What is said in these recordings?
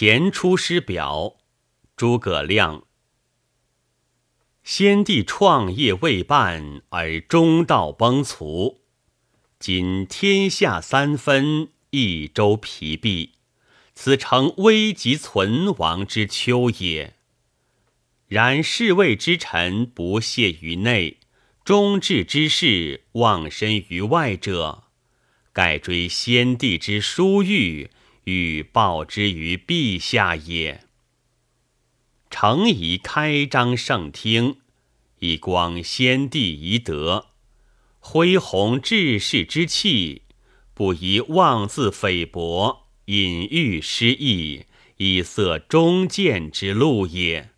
前出师表，诸葛亮。先帝创业未半而中道崩殂，今天下三分，益州疲弊，此诚危急存亡之秋也。然侍卫之臣不懈于内，忠志之士忘身于外者，盖追先帝之殊遇。欲报之于陛下也。诚宜开张圣听，以光先帝遗德，恢弘志士之气，不宜妄自菲薄，隐喻失意，以塞忠谏之路也。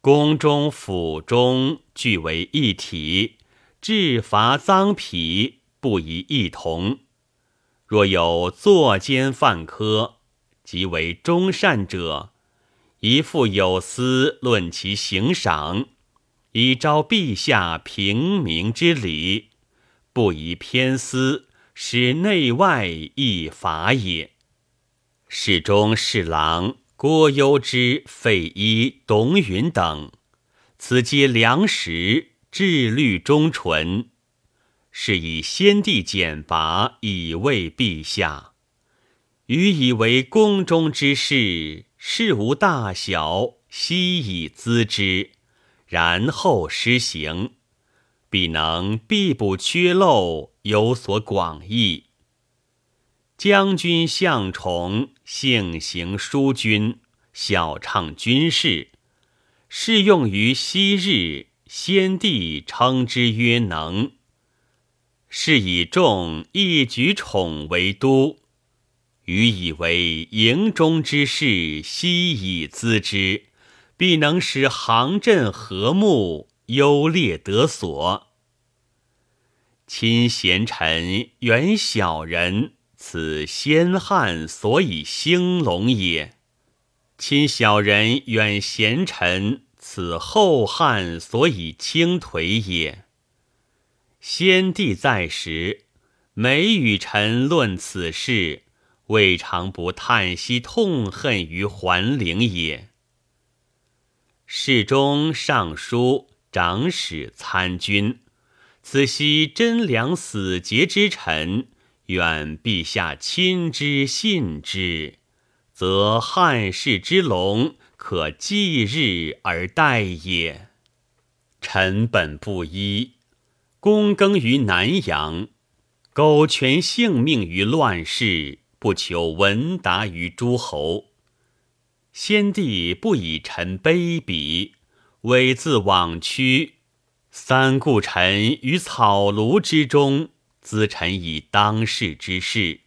宫中府中俱为一体，治罚赃匹不宜异同。若有作奸犯科，即为忠善者，宜复有司论其刑赏，以昭陛下平明之礼，不宜偏私，使内外异法也。侍中、侍郎郭攸之、费祎、董允等，此皆良实，志虑忠纯。是以先帝简拔以慰陛下，予以为宫中之事，事无大小，悉以咨之，然后施行，必能必不缺漏，有所广益。将军向崇性行淑君，晓畅军事，适用于昔日，先帝称之曰能。是以众一举宠为都，予以为营中之事，悉以咨之，必能使行阵和睦，优劣得所。亲贤臣，远小人，此先汉所以兴隆也；亲小人，远贤臣，此后汉所以倾颓也。先帝在时，每与臣论此事，未尝不叹息痛恨于桓灵也。侍中、尚书、长史、参军，此悉贞良死节之臣，愿陛下亲之信之，则汉室之隆，可继日而待也。臣本布衣。躬耕于南阳，苟全性命于乱世，不求闻达于诸侯。先帝不以臣卑鄙，猥自枉屈，三顾臣于草庐之中，咨臣以当世之事，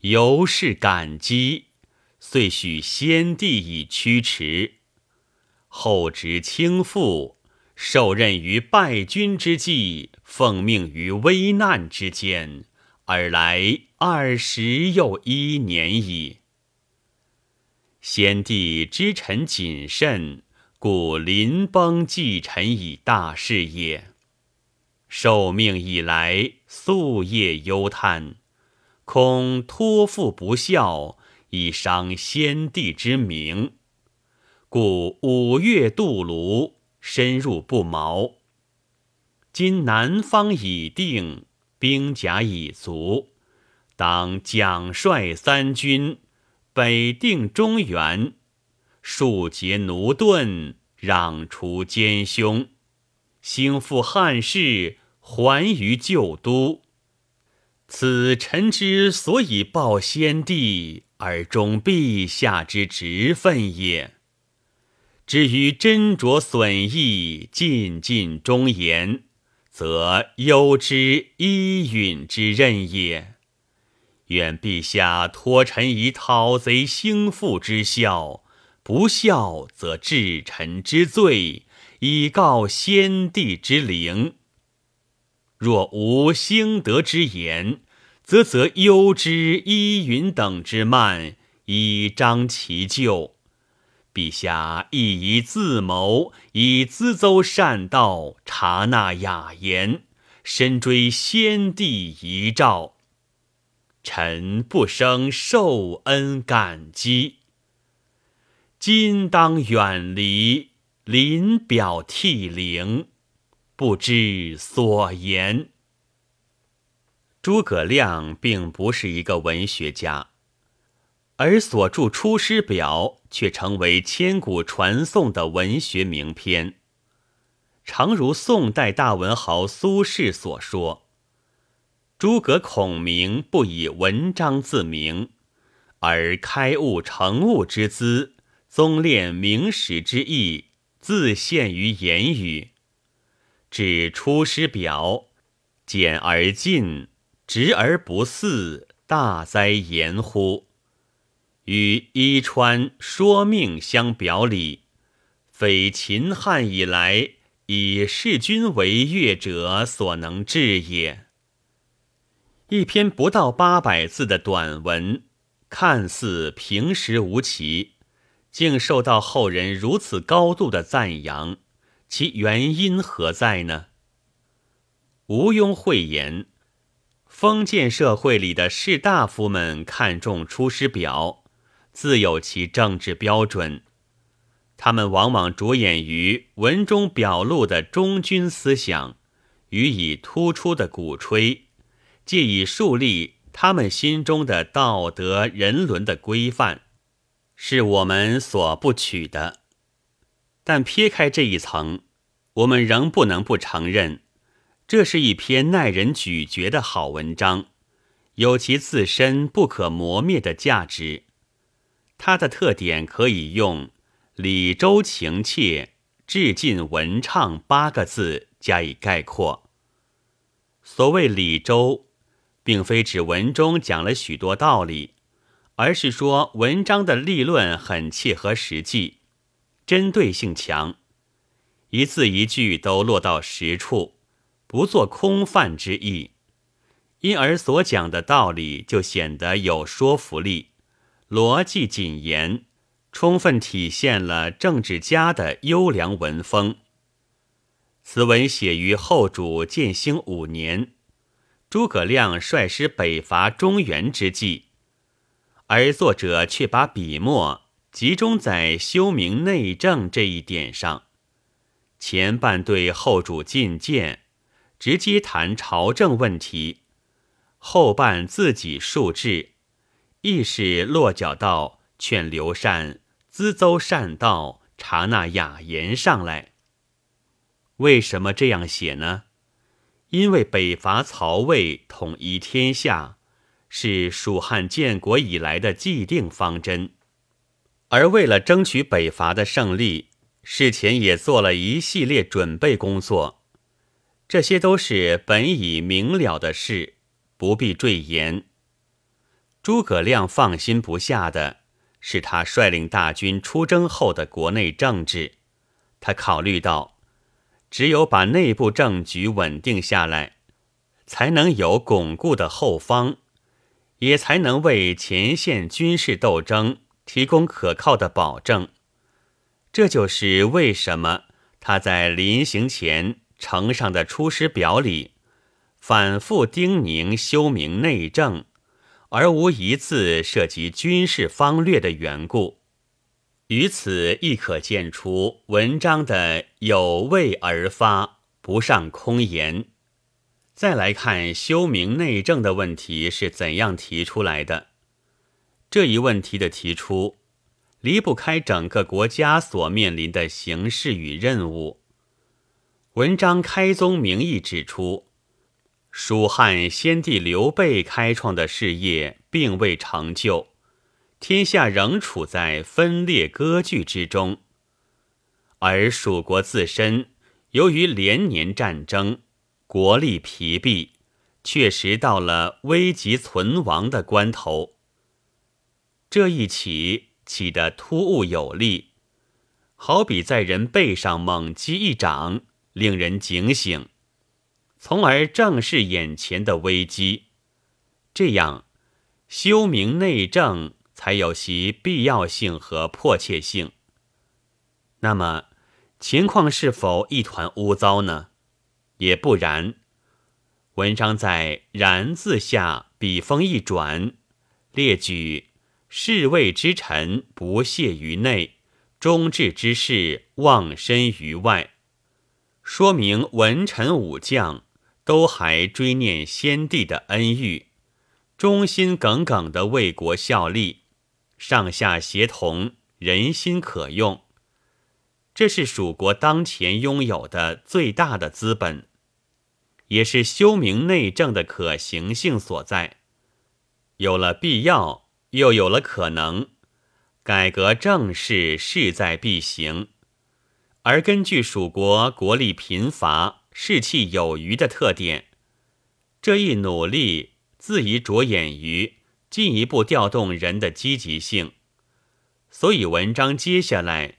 由是感激，遂许先帝以驱驰。后值倾覆。受任于败军之际，奉命于危难之间，尔来二十又一年矣。先帝知臣谨慎，故临崩寄臣以大事也。受命以来，夙夜忧叹，恐托付不效，以伤先帝之名，故五月渡泸。深入不毛。今南方已定，兵甲已足，当奖率三军，北定中原，庶竭奴钝，攘除奸凶，兴复汉室，还于旧都。此臣之所以报先帝而忠陛下之职分也。至于斟酌损益，尽尽忠言，则忧之依允之任也。愿陛下托臣以讨贼兴复之效，不效则治臣之罪，以告先帝之灵。若无兴德之言，则则忧之依允等之慢，以彰其咎。陛下亦宜自谋，以咨奏善道，察纳雅言，深追先帝遗诏。臣不生受恩感激。今当远离，临表涕零，不知所言。诸葛亮并不是一个文学家，而所著《出师表》却成为千古传颂的文学名篇。常如宋代大文豪苏轼所说：“诸葛孔明不以文章自名，而开悟成悟之资，宗练明史之意，自现于言语。至《出师表》，简而尽。”直而不肆，大哉言乎！与伊川说命相表里，非秦汉以来以弑君为乐者所能治也。一篇不到八百字的短文，看似平实无奇，竟受到后人如此高度的赞扬，其原因何在呢？毋庸讳言。封建社会里的士大夫们看重《出师表》，自有其政治标准。他们往往着眼于文中表露的忠君思想，予以突出的鼓吹，借以树立他们心中的道德人伦的规范，是我们所不取的。但撇开这一层，我们仍不能不承认。这是一篇耐人咀嚼的好文章，有其自身不可磨灭的价值。它的特点可以用“李周情切，致敬文畅”八个字加以概括。所谓“李周”，并非指文中讲了许多道理，而是说文章的立论很切合实际，针对性强，一字一句都落到实处。不做空泛之意，因而所讲的道理就显得有说服力，逻辑谨严，充分体现了政治家的优良文风。此文写于后主建兴五年，诸葛亮率师北伐中原之际，而作者却把笔墨集中在修明内政这一点上，前半对后主进谏。直接谈朝政问题，后半自己述志，亦是落脚到劝刘禅资诹善道，察那雅言上来。为什么这样写呢？因为北伐曹魏，统一天下，是蜀汉建国以来的既定方针，而为了争取北伐的胜利，事前也做了一系列准备工作。这些都是本已明了的事，不必赘言。诸葛亮放心不下的是他率领大军出征后的国内政治。他考虑到，只有把内部政局稳定下来，才能有巩固的后方，也才能为前线军事斗争提供可靠的保证。这就是为什么他在临行前。呈上的《出师表》里，反复叮咛修明内政，而无一字涉及军事方略的缘故。于此亦可见出文章的有为而发，不上空言。再来看修明内政的问题是怎样提出来的？这一问题的提出，离不开整个国家所面临的形势与任务。文章开宗明义指出，蜀汉先帝刘备开创的事业并未成就，天下仍处在分裂割据之中，而蜀国自身由于连年战争，国力疲弊，确实到了危急存亡的关头。这一起起得突兀有力，好比在人背上猛击一掌。令人警醒，从而正视眼前的危机，这样修明内政才有其必要性和迫切性。那么，情况是否一团污糟呢？也不然。文章在“然”字下笔锋一转，列举侍卫之臣不懈于内，忠志之士忘身于外，说明文臣武将都还追念先帝的恩遇，忠心耿耿的为国效力，上下协同，人心可用。这是蜀国当前拥有的最大的资本，也是修明内政的可行性所在。有了必要，又有了可能，改革政事势在必行。而根据蜀国国力贫乏、士气有余的特点，这一努力自已着眼于进一步调动人的积极性。所以，文章接下来。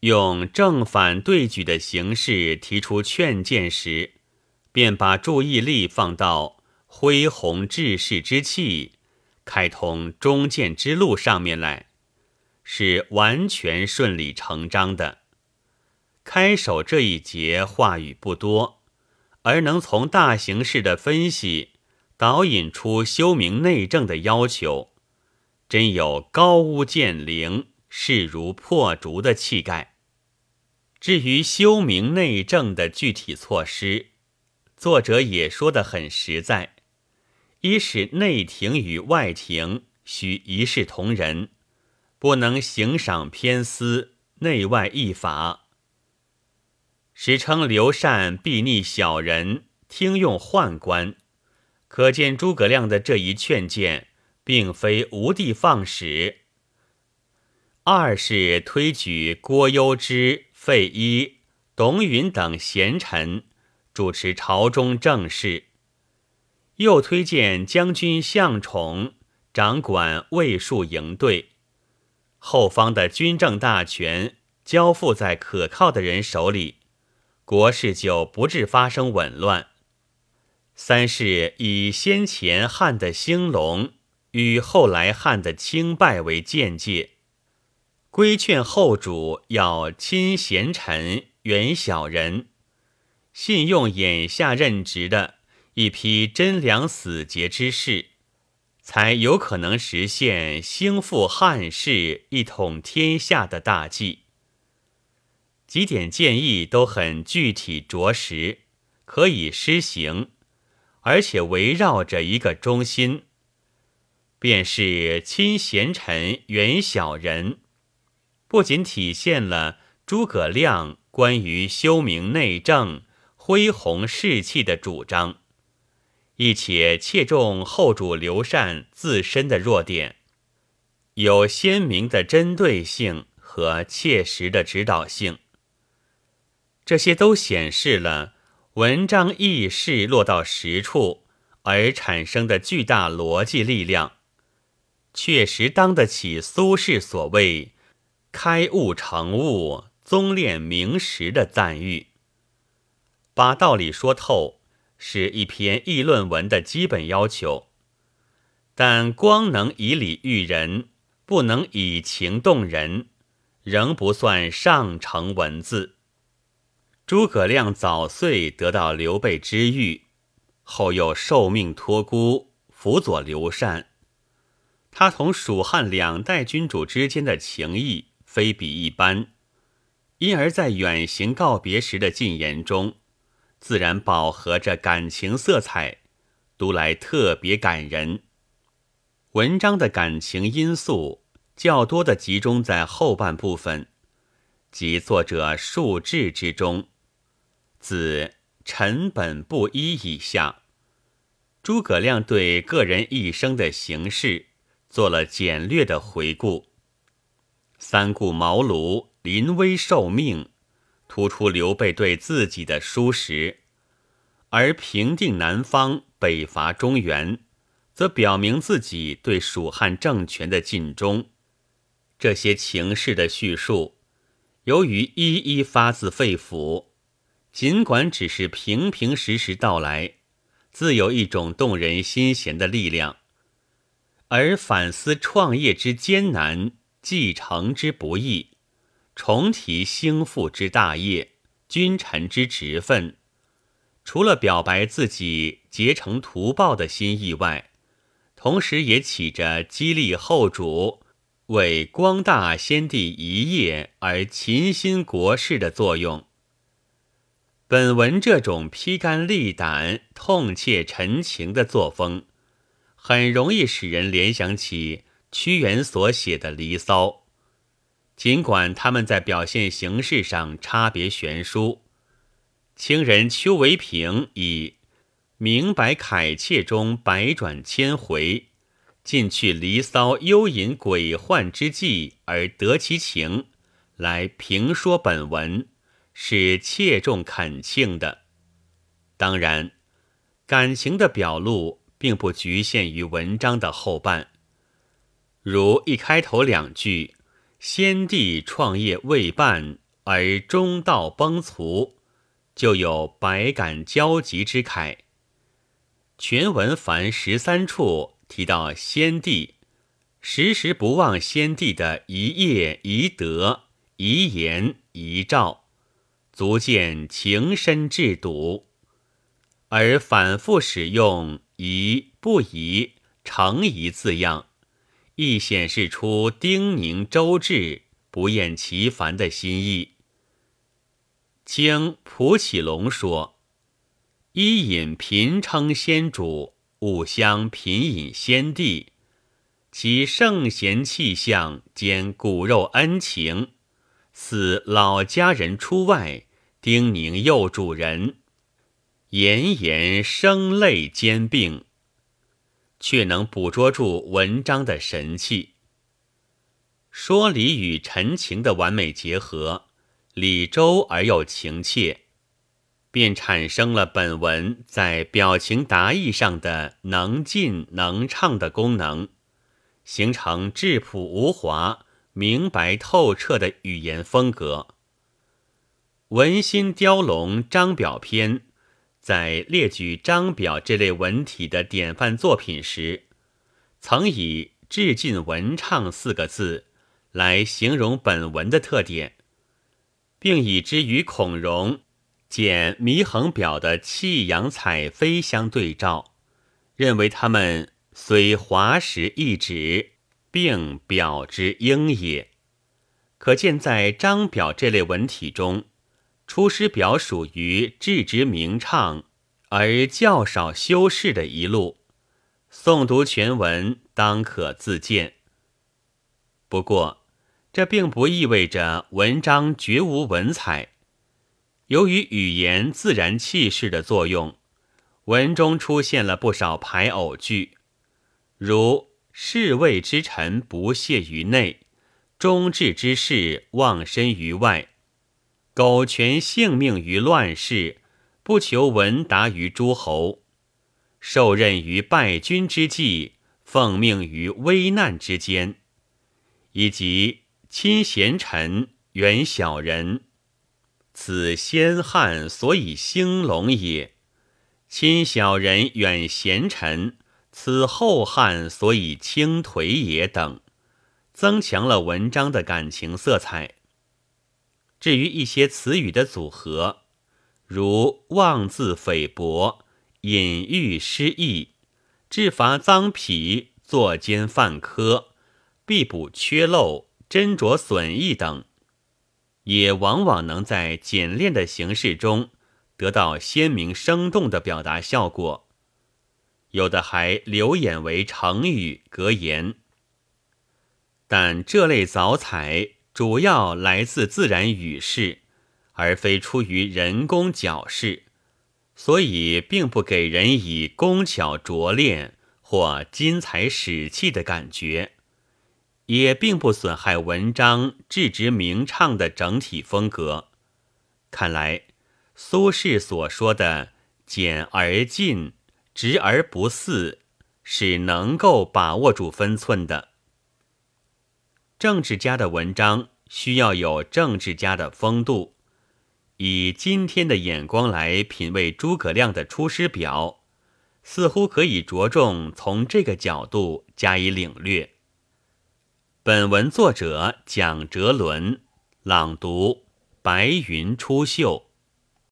用正反对举的形式提出劝谏时，便把注意力放到恢弘治世之气、开通忠谏之路上面来，是完全顺理成章的。开首这一节话语不多，而能从大形势的分析导引出修明内政的要求，真有高屋建瓴。势如破竹的气概。至于修明内政的具体措施，作者也说得很实在：一是内廷与外廷须一视同仁，不能行赏偏私、内外异法。史称刘禅避逆小人，听用宦官，可见诸葛亮的这一劝谏，并非无的放矢。二是推举郭攸之、费祎、董允等贤臣主持朝中政事，又推荐将军向宠掌管卫戍营队，后方的军政大权交付在可靠的人手里，国事就不致发生紊乱。三是以先前汉的兴隆与后来汉的清败为鉴戒。规劝后主要亲贤臣，远小人，信用眼下任职的一批真良死节之士，才有可能实现兴复汉室、一统天下的大计。几点建议都很具体着实，可以施行，而且围绕着一个中心，便是亲贤臣，远小人。不仅体现了诸葛亮关于修明内政、恢弘士气的主张，亦且切中后主刘禅自身的弱点，有鲜明的针对性和切实的指导性。这些都显示了文章意识落到实处而产生的巨大逻辑力量，确实当得起苏轼所谓。开悟成悟，宗炼明实的赞誉。把道理说透，是一篇议论文的基本要求。但光能以理喻人，不能以情动人，仍不算上乘文字。诸葛亮早岁得到刘备之遇，后又受命托孤，辅佐刘禅。他同蜀汉两代君主之间的情谊。非比一般，因而，在远行告别时的进言中，自然饱和着感情色彩，读来特别感人。文章的感情因素较多的集中在后半部分，即作者述志之中，自臣本布衣以下，诸葛亮对个人一生的形式做了简略的回顾。三顾茅庐，临危受命，突出刘备对自己的疏识；而平定南方、北伐中原，则表明自己对蜀汉政权的尽忠。这些情势的叙述，由于一一发自肺腑，尽管只是平平实实道来，自有一种动人心弦的力量。而反思创业之艰难。继承之不易，重提兴复之大业，君臣之职分，除了表白自己竭诚图报的心意外，同时也起着激励后主为光大先帝一业而勤心国事的作用。本文这种披肝沥胆、痛切陈情的作风，很容易使人联想起屈原所写的《离骚》，尽管他们在表现形式上差别悬殊。清人邱维平以“明白凯切中百转千回，尽去离骚幽隐鬼幻之际而得其情”来评说本文。是切中恳请的，当然，感情的表露并不局限于文章的后半。如一开头两句“先帝创业未半而中道崩殂”，就有百感交集之慨。全文凡十三处提到先帝，时时不忘先帝的一业、一德、遗言、遗诏。足见情深至笃，而反复使用“宜”“不宜”“诚宜”字样，亦显示出叮咛周至、不厌其烦的心意。经蒲启龙说：“伊尹频称先主，吾相频引先帝，其圣贤气象兼骨肉恩情，似老家人出外。”叮咛幼主人，言言声泪兼并，却能捕捉住文章的神气。说理与陈情的完美结合，理周而又情切，便产生了本文在表情达意上的能进能畅的功能，形成质朴无华、明白透彻的语言风格。文心雕龙章表篇，在列举章表这类文体的典范作品时，曾以“致敬文畅”四个字来形容本文的特点，并以之与孔融简祢衡表的气扬彩飞相对照，认为他们虽华实一指，并表之应也。可见在章表这类文体中。《出师表》属于质直明畅而较少修饰的一路，诵读全文当可自见。不过，这并不意味着文章绝无文采。由于语言自然气势的作用，文中出现了不少排偶句，如“侍卫之臣不懈于内，忠志之士忘身于外。”苟全性命于乱世，不求闻达于诸侯；受任于败军之际，奉命于危难之间，以及亲贤臣，远小人，此先汉所以兴隆也；亲小人，远贤臣，此后汉所以倾颓也。等，增强了文章的感情色彩。至于一些词语的组合，如妄自菲薄、隐喻失意、制伐赃匹、作奸犯科、必补缺漏、斟酌损益等，也往往能在简练的形式中得到鲜明生动的表达效果，有的还流演为成语格言。但这类藻采。主要来自自然语势，而非出于人工矫饰，所以并不给人以工巧拙练或精彩史气的感觉，也并不损害文章质直明畅的整体风格。看来，苏轼所说的“简而尽，直而不肆”，是能够把握住分寸的。政治家的文章需要有政治家的风度。以今天的眼光来品味诸葛亮的《出师表》，似乎可以着重从这个角度加以领略。本文作者蒋哲伦朗读：白云出岫。